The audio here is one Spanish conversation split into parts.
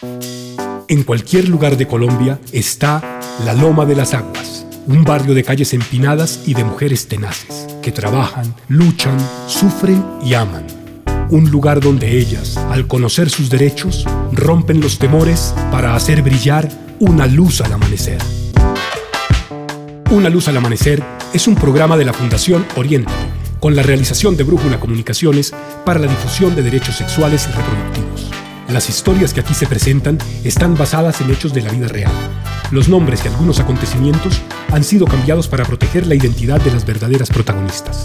En cualquier lugar de Colombia está la Loma de las Aguas, un barrio de calles empinadas y de mujeres tenaces, que trabajan, luchan, sufren y aman. Un lugar donde ellas, al conocer sus derechos, rompen los temores para hacer brillar una luz al amanecer. Una luz al amanecer es un programa de la Fundación Oriente, con la realización de Brújula Comunicaciones para la difusión de derechos sexuales y reproductivos. Las historias que aquí se presentan están basadas en hechos de la vida real. Los nombres y algunos acontecimientos han sido cambiados para proteger la identidad de las verdaderas protagonistas.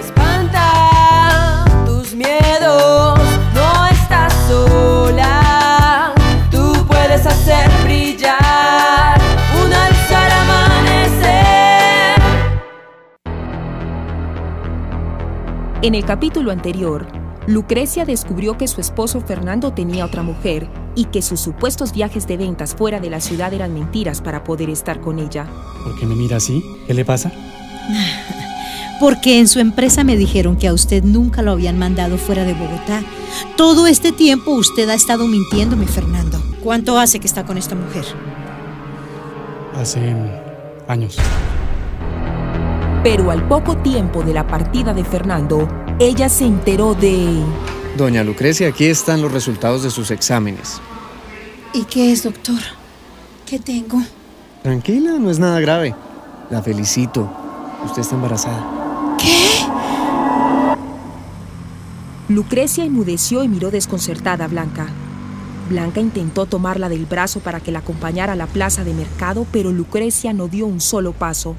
Espanta tus miedos, no estás sola. Tú puedes hacer brillar una luz al amanecer. En el capítulo anterior, Lucrecia descubrió que su esposo Fernando tenía otra mujer y que sus supuestos viajes de ventas fuera de la ciudad eran mentiras para poder estar con ella. ¿Por qué me mira así? ¿Qué le pasa? Porque en su empresa me dijeron que a usted nunca lo habían mandado fuera de Bogotá. Todo este tiempo usted ha estado mintiéndome, Fernando. ¿Cuánto hace que está con esta mujer? Hace años. Pero al poco tiempo de la partida de Fernando, ella se enteró de... Doña Lucrecia, aquí están los resultados de sus exámenes. ¿Y qué es, doctor? ¿Qué tengo? Tranquila, no es nada grave. La felicito. Usted está embarazada. ¿Qué? Lucrecia enmudeció y miró desconcertada a Blanca. Blanca intentó tomarla del brazo para que la acompañara a la plaza de mercado, pero Lucrecia no dio un solo paso.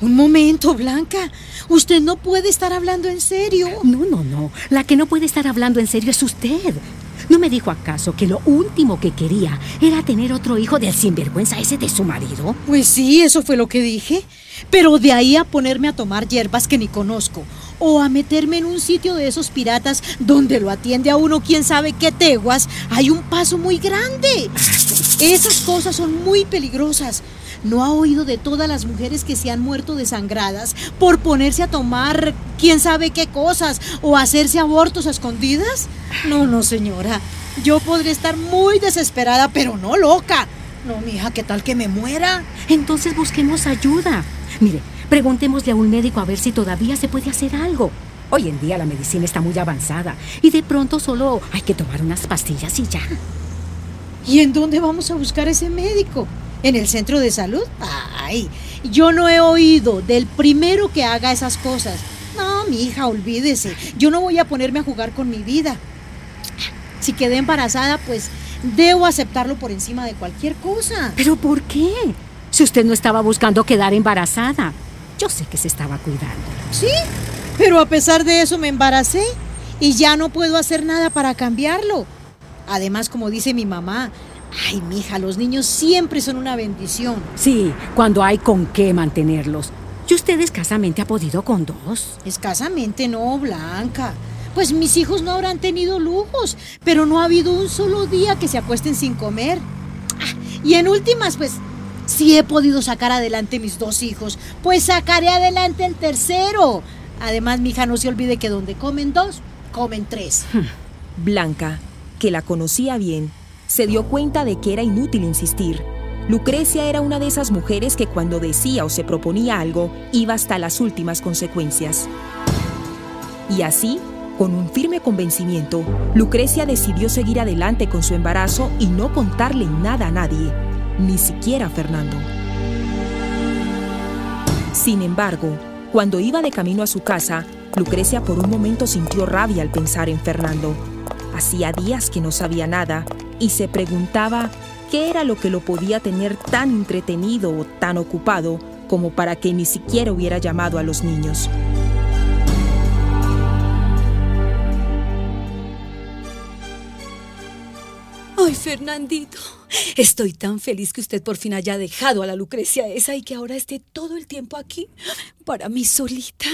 Un momento, Blanca. Usted no puede estar hablando en serio. No, no, no. La que no puede estar hablando en serio es usted. ¿No me dijo acaso que lo último que quería era tener otro hijo del sinvergüenza ese de su marido? Pues sí, eso fue lo que dije. Pero de ahí a ponerme a tomar hierbas que ni conozco. O a meterme en un sitio de esos piratas donde lo atiende a uno quién sabe qué teguas, hay un paso muy grande. Esas cosas son muy peligrosas. ¿No ha oído de todas las mujeres que se han muerto desangradas por ponerse a tomar quién sabe qué cosas o hacerse abortos a escondidas? No, no, señora. Yo podría estar muy desesperada, pero no loca. No, mija, ¿qué tal que me muera? Entonces busquemos ayuda. Mire, preguntémosle a un médico a ver si todavía se puede hacer algo. Hoy en día la medicina está muy avanzada y de pronto solo hay que tomar unas pastillas y ya. ¿Y en dónde vamos a buscar ese médico? ¿En el centro de salud? Ay, yo no he oído del primero que haga esas cosas. No, mi hija, olvídese. Yo no voy a ponerme a jugar con mi vida. Si quedé embarazada, pues debo aceptarlo por encima de cualquier cosa. ¿Pero por qué? Si usted no estaba buscando quedar embarazada. Yo sé que se estaba cuidando. Sí, pero a pesar de eso me embaracé y ya no puedo hacer nada para cambiarlo. Además, como dice mi mamá, ay, mija, los niños siempre son una bendición. Sí, cuando hay con qué mantenerlos. ¿Y usted escasamente ha podido con dos? Escasamente no, Blanca. Pues mis hijos no habrán tenido lujos, pero no ha habido un solo día que se acuesten sin comer. Ah, y en últimas, pues, si he podido sacar adelante mis dos hijos, pues sacaré adelante el tercero. Además, mi hija no se olvide que donde comen dos, comen tres. Blanca, que la conocía bien, se dio cuenta de que era inútil insistir. Lucrecia era una de esas mujeres que cuando decía o se proponía algo, iba hasta las últimas consecuencias. Y así, con un firme convencimiento, Lucrecia decidió seguir adelante con su embarazo y no contarle nada a nadie, ni siquiera a Fernando. Sin embargo, cuando iba de camino a su casa, Lucrecia por un momento sintió rabia al pensar en Fernando. Hacía días que no sabía nada y se preguntaba qué era lo que lo podía tener tan entretenido o tan ocupado como para que ni siquiera hubiera llamado a los niños. Ay, Fernandito, estoy tan feliz que usted por fin haya dejado a la Lucrecia esa y que ahora esté todo el tiempo aquí para mí solita.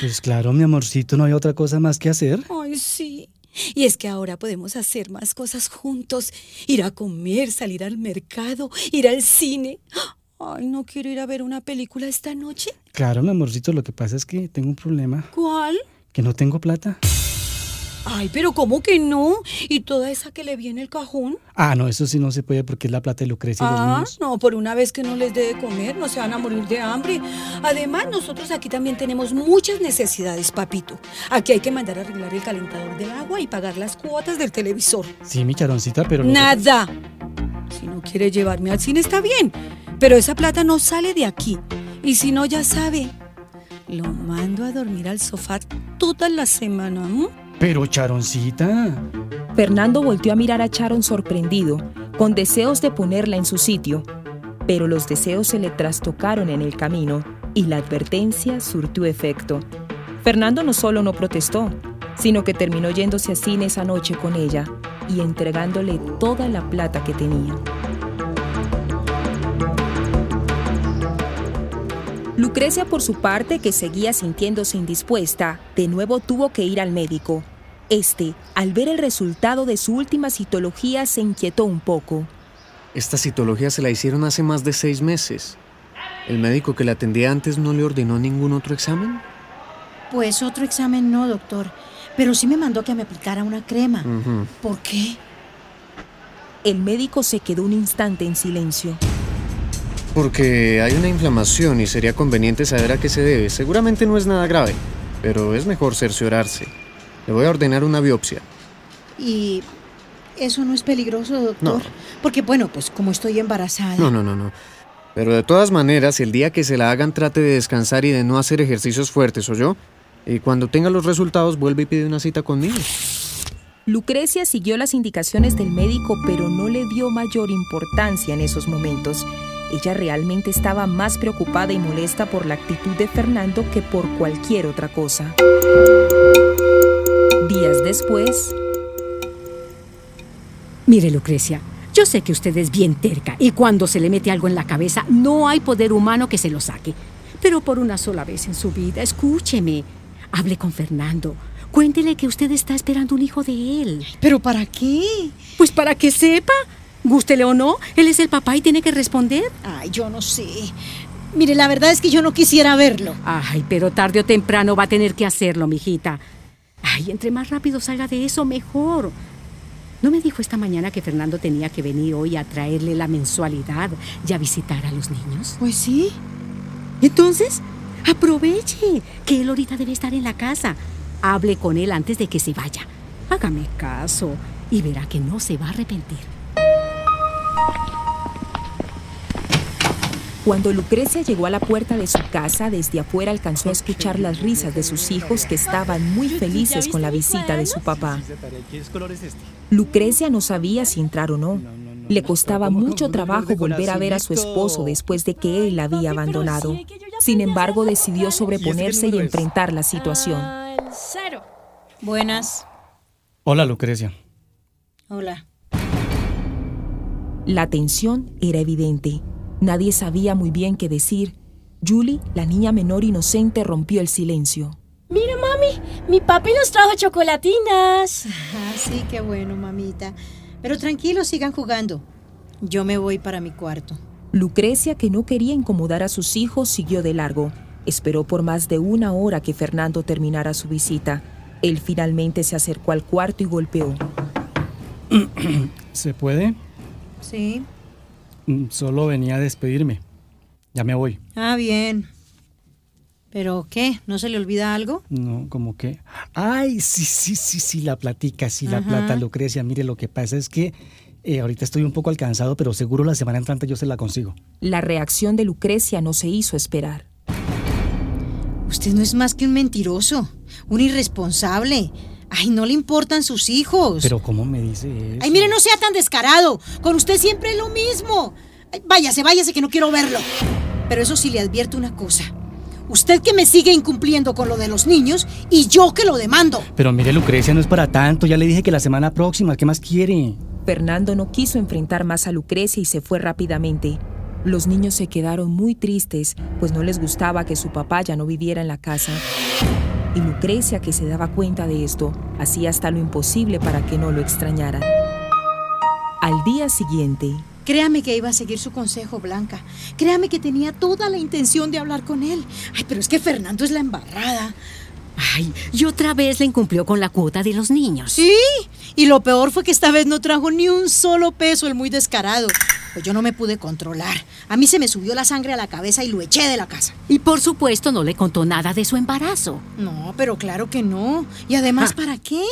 Pues claro, mi amorcito, no hay otra cosa más que hacer. Ay, sí. Y es que ahora podemos hacer más cosas juntos. Ir a comer, salir al mercado, ir al cine. Ay, no quiero ir a ver una película esta noche. Claro, mi amorcito, lo que pasa es que tengo un problema. ¿Cuál? Que no tengo plata. Ay, pero ¿cómo que no? ¿Y toda esa que le viene el cajón? Ah, no, eso sí no se puede porque es la plata de Lucrecia y los Ah, niños. no, por una vez que no les dé de comer, no se van a morir de hambre. Además, nosotros aquí también tenemos muchas necesidades, papito. Aquí hay que mandar a arreglar el calentador del agua y pagar las cuotas del televisor. Sí, mi charoncita, pero... que- Nada. Si no quiere llevarme al cine está bien, pero esa plata no sale de aquí. Y si no, ya sabe, lo mando a dormir al sofá toda la semana. ¿m? Pero charoncita... Fernando volteó a mirar a Sharon sorprendido, con deseos de ponerla en su sitio, pero los deseos se le trastocaron en el camino y la advertencia surtió efecto. Fernando no solo no protestó, sino que terminó yéndose a cine esa noche con ella y entregándole toda la plata que tenía. Lucrecia, por su parte, que seguía sintiéndose indispuesta, de nuevo tuvo que ir al médico. Este, al ver el resultado de su última citología, se inquietó un poco. Esta citología se la hicieron hace más de seis meses. ¿El médico que la atendía antes no le ordenó ningún otro examen? Pues otro examen no, doctor. Pero sí me mandó que me aplicara una crema. ¿Por qué? El médico se quedó un instante en silencio. Porque hay una inflamación y sería conveniente saber a qué se debe. Seguramente no es nada grave, pero es mejor cerciorarse. Le voy a ordenar una biopsia. Y eso no es peligroso, doctor. No. Porque bueno, pues como estoy embarazada. No, no, no, no. Pero de todas maneras, el día que se la hagan trate de descansar y de no hacer ejercicios fuertes, ¿o yo? Y cuando tenga los resultados, vuelve y pide una cita conmigo. Lucrecia siguió las indicaciones del médico, pero no le dio mayor importancia en esos momentos. Ella realmente estaba más preocupada y molesta por la actitud de Fernando que por cualquier otra cosa. Días después, Mire, Lucrecia, yo sé que usted es bien terca y cuando se le mete algo en la cabeza no hay poder humano que se lo saque. Pero por una sola vez en su vida, escúcheme. Hable con Fernando. Cuéntele que usted está esperando un hijo de él. ¿Pero para qué? Pues para que sepa. Gústele o no, él es el papá y tiene que responder. Ay, yo no sé. Mire, la verdad es que yo no quisiera verlo. Ay, pero tarde o temprano va a tener que hacerlo, mijita. Ay, entre más rápido salga de eso, mejor. ¿No me dijo esta mañana que Fernando tenía que venir hoy a traerle la mensualidad y a visitar a los niños? Pues sí. Entonces, aproveche que él ahorita debe estar en la casa. Hable con él antes de que se vaya. Hágame caso y verá que no se va a arrepentir. Cuando Lucrecia llegó a la puerta de su casa, desde afuera alcanzó a escuchar las risas de sus hijos que estaban muy felices con la visita de su papá. Lucrecia no sabía si entrar o no. Le costaba mucho trabajo volver a ver a su esposo después de que él la había abandonado. Sin embargo, decidió sobreponerse y enfrentar la situación. Buenas. Hola, Lucrecia. Hola. La tensión era evidente. Nadie sabía muy bien qué decir. Julie, la niña menor inocente, rompió el silencio. Mira, mami, mi papi nos trajo chocolatinas. Ah, sí, qué bueno, mamita. Pero tranquilo, sigan jugando. Yo me voy para mi cuarto. Lucrecia, que no quería incomodar a sus hijos, siguió de largo. Esperó por más de una hora que Fernando terminara su visita. Él finalmente se acercó al cuarto y golpeó. ¿Se puede? Sí. Mm, Solo venía a despedirme. Ya me voy. Ah, bien. ¿Pero qué? ¿No se le olvida algo? No, como que. Ay, sí, sí, sí, sí, la platica, sí, la Ajá. plata, Lucrecia. Mire, lo que pasa es que eh, ahorita estoy un poco alcanzado, pero seguro la semana entrante yo se la consigo. La reacción de Lucrecia no se hizo esperar. Usted no es más que un mentiroso, un irresponsable. Ay, no le importan sus hijos. Pero ¿cómo me dice eso? Ay, mire, no sea tan descarado. Con usted siempre es lo mismo. Ay, váyase, váyase, que no quiero verlo. Pero eso sí le advierto una cosa. Usted que me sigue incumpliendo con lo de los niños y yo que lo demando. Pero mire, Lucrecia, no es para tanto. Ya le dije que la semana próxima, ¿qué más quiere? Fernando no quiso enfrentar más a Lucrecia y se fue rápidamente. Los niños se quedaron muy tristes, pues no les gustaba que su papá ya no viviera en la casa. Y Lucrecia, que se daba cuenta de esto, hacía hasta lo imposible para que no lo extrañaran. Al día siguiente, Créame que iba a seguir su consejo, Blanca. Créame que tenía toda la intención de hablar con él. Ay, pero es que Fernando es la embarrada. Ay, y otra vez le incumplió con la cuota de los niños. Sí, y lo peor fue que esta vez no trajo ni un solo peso el muy descarado. Pues yo no me pude controlar. A mí se me subió la sangre a la cabeza y lo eché de la casa. Y por supuesto no le contó nada de su embarazo. No, pero claro que no. Y además, ¿para qué?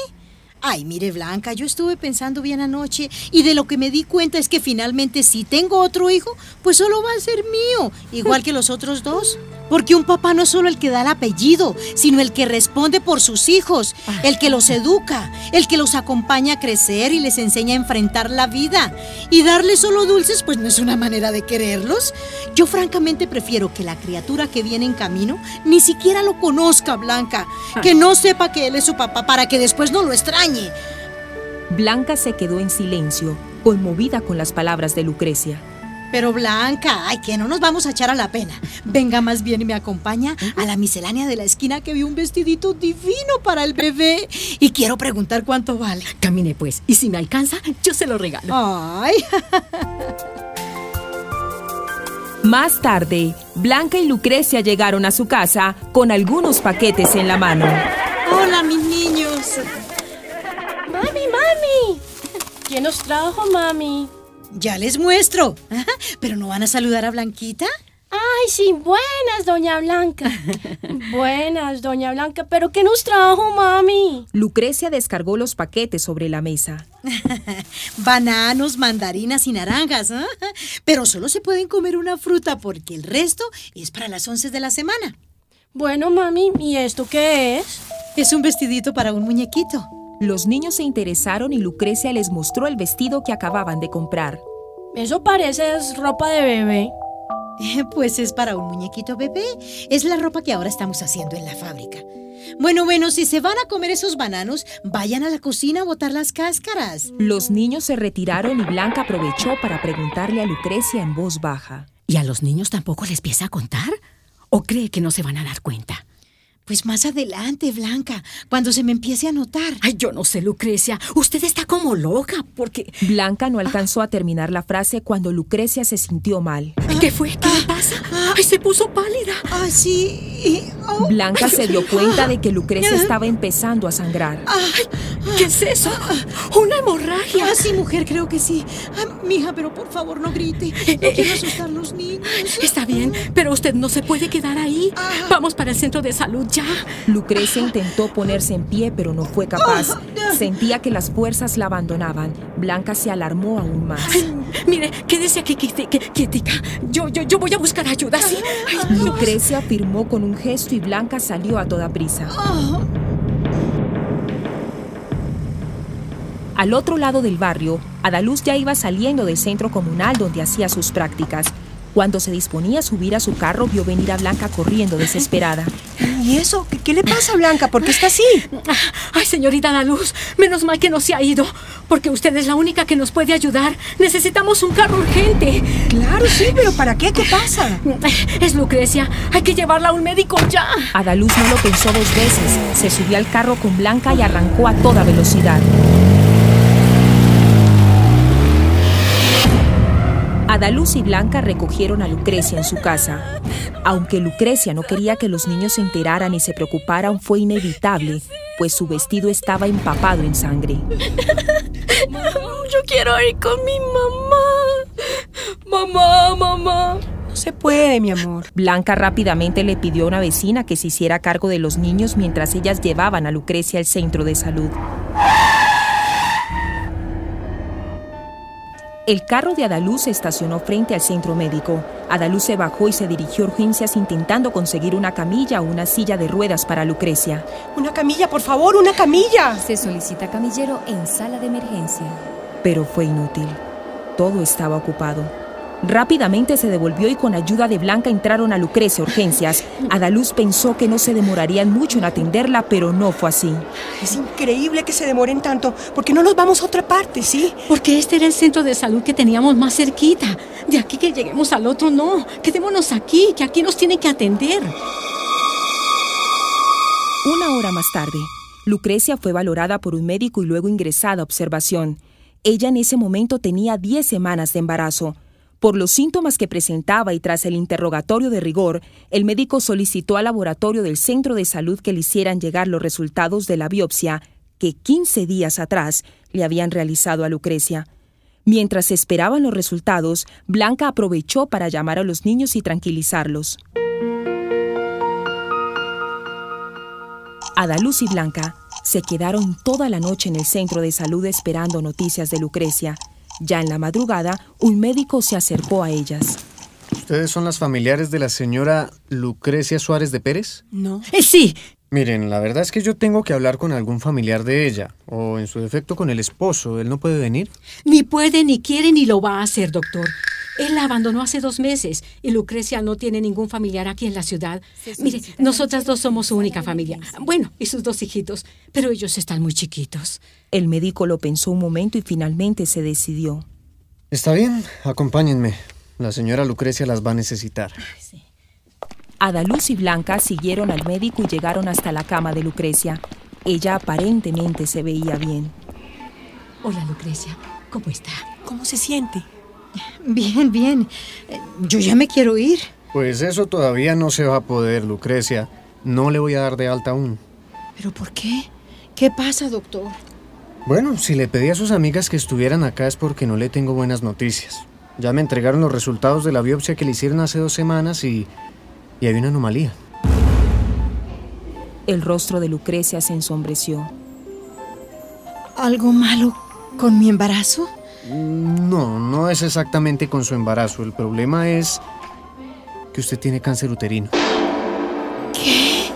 Ay, mire Blanca, yo estuve pensando bien anoche y de lo que me di cuenta es que finalmente si tengo otro hijo, pues solo va a ser mío, igual que los otros dos. Porque un papá no es solo el que da el apellido, sino el que responde por sus hijos, el que los educa, el que los acompaña a crecer y les enseña a enfrentar la vida. Y darles solo dulces, pues no es una manera de quererlos. Yo francamente prefiero que la criatura que viene en camino ni siquiera lo conozca, Blanca, que no sepa que él es su papá para que después no lo extrañe. Blanca se quedó en silencio, conmovida con las palabras de Lucrecia. Pero Blanca, ay, que no nos vamos a echar a la pena. Venga más bien y me acompaña a la miscelánea de la esquina que vi un vestidito divino para el bebé. Y quiero preguntar cuánto vale. Camine pues, y si me alcanza, yo se lo regalo. Ay, Más tarde, Blanca y Lucrecia llegaron a su casa con algunos paquetes en la mano. hola mis niños. Mami, mami. ¿Quién nos trajo, mami? Ya les muestro. Ajá, ¿Pero no van a saludar a Blanquita? Ay, sí, buenas, doña Blanca. buenas, doña Blanca. ¿Pero qué nos trajo, mami? Lucrecia descargó los paquetes sobre la mesa. Bananos, mandarinas y naranjas. ¿ah? Pero solo se pueden comer una fruta porque el resto es para las once de la semana. Bueno, mami, ¿y esto qué es? Es un vestidito para un muñequito. Los niños se interesaron y Lucrecia les mostró el vestido que acababan de comprar. Eso parece es ropa de bebé. Pues es para un muñequito bebé. Es la ropa que ahora estamos haciendo en la fábrica. Bueno, bueno, si se van a comer esos bananos, vayan a la cocina a botar las cáscaras. Los niños se retiraron y Blanca aprovechó para preguntarle a Lucrecia en voz baja. ¿Y a los niños tampoco les empieza a contar? ¿O cree que no se van a dar cuenta? Pues más adelante, Blanca, cuando se me empiece a notar. Ay, yo no sé, Lucrecia. Usted está como loca porque... Blanca no alcanzó a terminar la frase cuando Lucrecia se sintió mal. ¿Qué fue? ¿Qué le pasa? Ay, se puso pálida. Ah, sí. Oh, Blanca se dio cuenta de que Lucrecia estaba empezando a sangrar. ¿Qué es eso? Una hemorragia. Ah, sí, mujer, creo que sí. Ah, mija, pero por favor no grite. No quiero asustar a los niños. Está bien, pero usted no se puede quedar ahí. Vamos para el centro de salud ya. Lucrecia intentó ponerse en pie, pero no fue capaz. Sentía que las fuerzas la abandonaban. Blanca se alarmó aún más. Ay, mire, quédese aquí quieti- qui- quietica. Yo, yo, yo voy a buscar ayuda, ¿sí? Lucrecia firmó con un gesto y Blanca salió a toda prisa. Al otro lado del barrio, Adaluz ya iba saliendo del centro comunal donde hacía sus prácticas. Cuando se disponía a subir a su carro, vio venir a Blanca corriendo desesperada. ¿Y eso? ¿Qué, qué le pasa, Blanca? ¿Por qué está así? Ay, señorita La Luz, menos mal que no se ha ido, porque usted es la única que nos puede ayudar. Necesitamos un carro urgente. Claro, sí, pero ¿para qué? ¿Qué pasa? Es Lucrecia, hay que llevarla a un médico ya. Adaluz no lo pensó dos veces. Se subió al carro con Blanca y arrancó a toda velocidad. Adaluz y Blanca recogieron a Lucrecia en su casa. Aunque Lucrecia no quería que los niños se enteraran y se preocuparan, fue inevitable, pues su vestido estaba empapado en sangre. Yo quiero ir con mi mamá. Mamá, mamá. No se puede, mi amor. Blanca rápidamente le pidió a una vecina que se hiciera cargo de los niños mientras ellas llevaban a Lucrecia al centro de salud. El carro de Adaluz se estacionó frente al centro médico. Adaluz se bajó y se dirigió a urgencias intentando conseguir una camilla o una silla de ruedas para Lucrecia. Una camilla, por favor, una camilla. Se solicita camillero en sala de emergencia. Pero fue inútil. Todo estaba ocupado. Rápidamente se devolvió y con ayuda de Blanca entraron a Lucrecia urgencias. Adaluz pensó que no se demorarían mucho en atenderla, pero no fue así. Es increíble que se demoren tanto. ¿Por qué no nos vamos a otra parte, sí? Porque este era el centro de salud que teníamos más cerquita. De aquí que lleguemos al otro, no. Quedémonos aquí, que aquí nos tienen que atender. Una hora más tarde, Lucrecia fue valorada por un médico y luego ingresada a observación. Ella en ese momento tenía 10 semanas de embarazo. Por los síntomas que presentaba y tras el interrogatorio de rigor, el médico solicitó al laboratorio del centro de salud que le hicieran llegar los resultados de la biopsia que 15 días atrás le habían realizado a Lucrecia. Mientras esperaban los resultados, Blanca aprovechó para llamar a los niños y tranquilizarlos. Adaluz y Blanca se quedaron toda la noche en el centro de salud esperando noticias de Lucrecia. Ya en la madrugada, un médico se acercó a ellas. ¿Ustedes son las familiares de la señora Lucrecia Suárez de Pérez? No. Eh, sí, Miren, la verdad es que yo tengo que hablar con algún familiar de ella, o en su defecto con el esposo. ¿Él no puede venir? ni puede, ni quiere, ni lo va a hacer, doctor. Él la abandonó hace dos meses y Lucrecia no tiene ningún familiar aquí en la ciudad. Mire, nosotras dos somos su única familia. Bueno, y sus dos hijitos, pero ellos están muy chiquitos. El médico lo pensó un momento y finalmente se decidió. Está bien, acompáñenme. La señora Lucrecia las va a necesitar. Adaluz y Blanca siguieron al médico y llegaron hasta la cama de Lucrecia. Ella aparentemente se veía bien. Hola, Lucrecia. ¿Cómo está? ¿Cómo se siente? Bien, bien. Eh, Yo ya me quiero ir. Pues eso todavía no se va a poder, Lucrecia. No le voy a dar de alta aún. ¿Pero por qué? ¿Qué pasa, doctor? Bueno, si le pedí a sus amigas que estuvieran acá es porque no le tengo buenas noticias. Ya me entregaron los resultados de la biopsia que le hicieron hace dos semanas y, y hay una anomalía. El rostro de Lucrecia se ensombreció. ¿Algo malo con mi embarazo? No, no es exactamente con su embarazo. El problema es que usted tiene cáncer uterino. ¿Qué?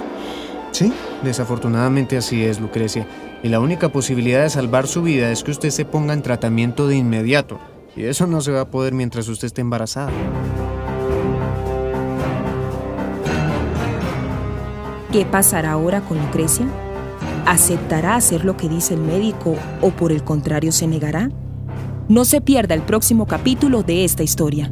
Sí, desafortunadamente así es, Lucrecia. Y la única posibilidad de salvar su vida es que usted se ponga en tratamiento de inmediato. Y eso no se va a poder mientras usted esté embarazada. ¿Qué pasará ahora con Lucrecia? ¿Aceptará hacer lo que dice el médico o por el contrario se negará? No se pierda el próximo capítulo de esta historia.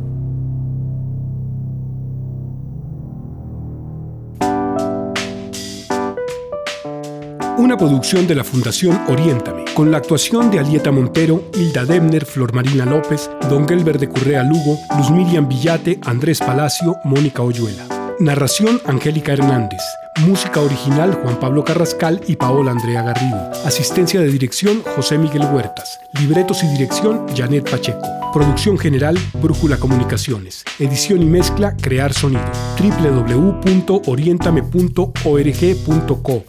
Una producción de la Fundación Oriéntame, con la actuación de Alieta Montero, Hilda Demner, Flor Marina López, Don Gelber de Currea Lugo, Luz Miriam Villate, Andrés Palacio, Mónica Oyuela. Narración Angélica Hernández. Música original Juan Pablo Carrascal y Paola Andrea Garrido. Asistencia de dirección José Miguel Huertas. Libretos y dirección Janet Pacheco. Producción general Brújula Comunicaciones. Edición y mezcla Crear Sonido. www.orientame.org.co.